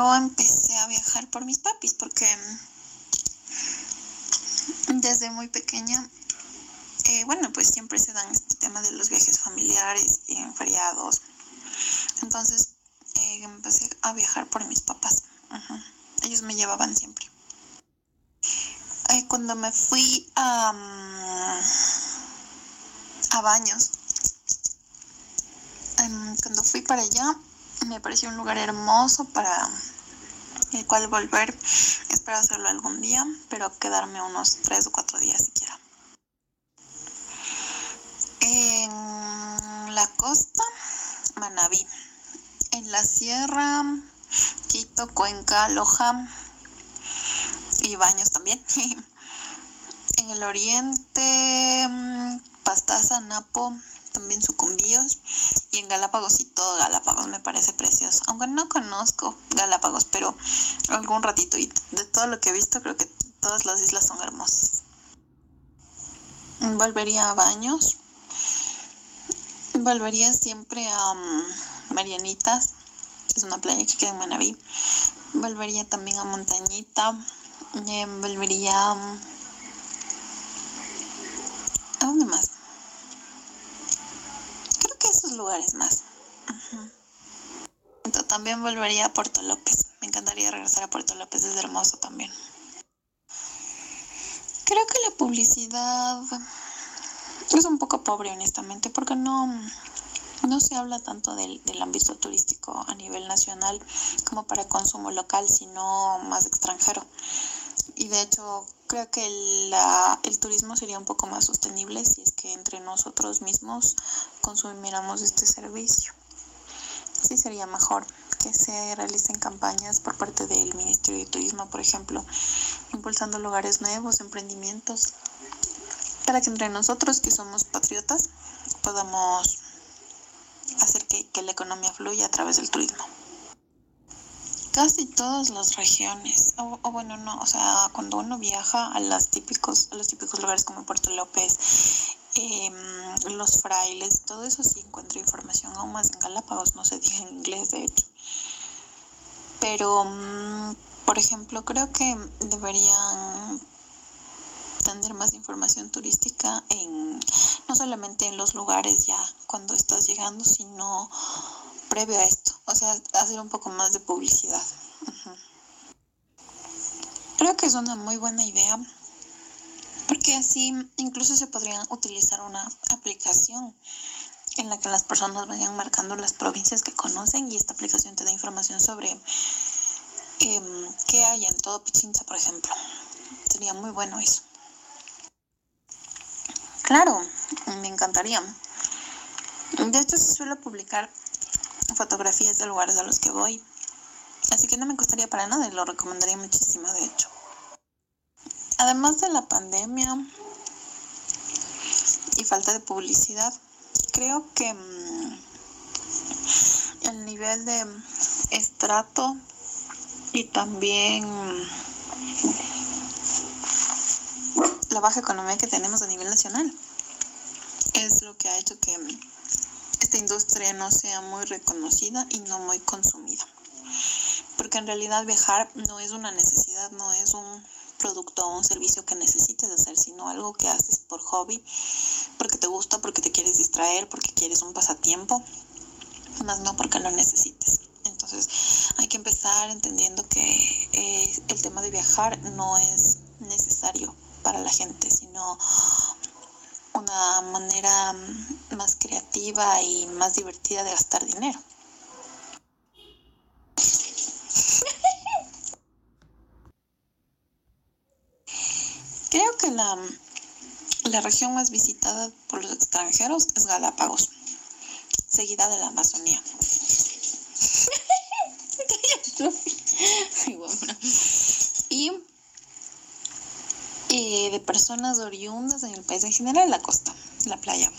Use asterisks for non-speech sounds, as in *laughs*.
yo empecé a viajar por mis papis porque desde muy pequeña, eh, bueno, pues siempre se dan este tema de los viajes familiares y en feriados. Entonces eh, empecé a viajar por mis papás. Ellos me llevaban siempre. Eh, cuando me fui a, mm, a Baños, em, cuando fui para allá, me pareció un lugar hermoso para el cual volver. Espero hacerlo algún día, pero quedarme unos tres o cuatro días siquiera. En la costa, Manabí. En la sierra, Quito, Cuenca, Loja y Baños también. *laughs* en el oriente, Pastaza, Napo, también sucumbíos y en Galápagos y todo Galápagos me parece precioso. Aunque no conozco Galápagos, pero algún ratito y de todo lo que he visto creo que todas las islas son hermosas. Volvería a Baños. Volvería siempre a um, Marianitas, es una playa que queda en Manaví. Volvería también a Montañita. Eh, volvería. Um, ¿A dónde más? Lugares más. También volvería a Puerto López. Me encantaría regresar a Puerto López, es hermoso también. Creo que la publicidad es un poco pobre, honestamente, porque no, no se habla tanto del, del ámbito turístico a nivel nacional como para consumo local, sino más extranjero. Y de hecho, creo que el turismo sería un poco más sostenible si es que entre nosotros mismos consumiéramos este servicio. Sí sería mejor que se realicen campañas por parte del Ministerio de Turismo, por ejemplo, impulsando lugares nuevos, emprendimientos, para que entre nosotros que somos patriotas podamos hacer que, la economía fluya a través del turismo casi todas las regiones, o, bueno, no, o sea, cuando uno viaja a, las típicos, a los típicos lugares como Puerto López, em, los frailes, todo eso sí encuentro información aún más en Galápagos, no se dice en inglés de hecho. Pero, mm, por ejemplo, creo que deberían tener más información turística en no solamente en los lugares ya cuando estás llegando, sino previo a esto, o sea, hacer un poco más de publicidad. Creo que es una muy buena idea, porque así incluso se podría utilizar una aplicación en la que las personas vayan marcando las provincias que conocen y esta aplicación te da información sobre em, qué hay en todo Pichincha, por ejemplo. Sería muy bueno eso. Claro, me encantaría. De hecho, se suele publicar fotografías de lugares a los que voy. Así que no me costaría para nada y lo recomendaría muchísimo, de hecho. Además de la pandemia y falta de publicidad, creo que mm, el nivel de estrato y también la baja economía que tenemos a nivel nacional es lo que ha hecho que esta industria no sea muy reconocida y no muy consumida. Porque en realidad viajar no es una necesidad, no es un producto o un servicio que necesites hacer, sino algo que haces por hobby, porque te gusta, porque te quieres distraer, porque quieres un pasatiempo, más no porque lo necesites. Entonces hay que empezar entendiendo que eh, el tema de viajar no es necesario para la gente, sino una manera más creativa y más divertida de gastar dinero. Creo que la, la región más visitada por los extranjeros es Galápagos, seguida de la Amazonía. *laughs* y de personas oriundas en el país en general, la costa, la playa.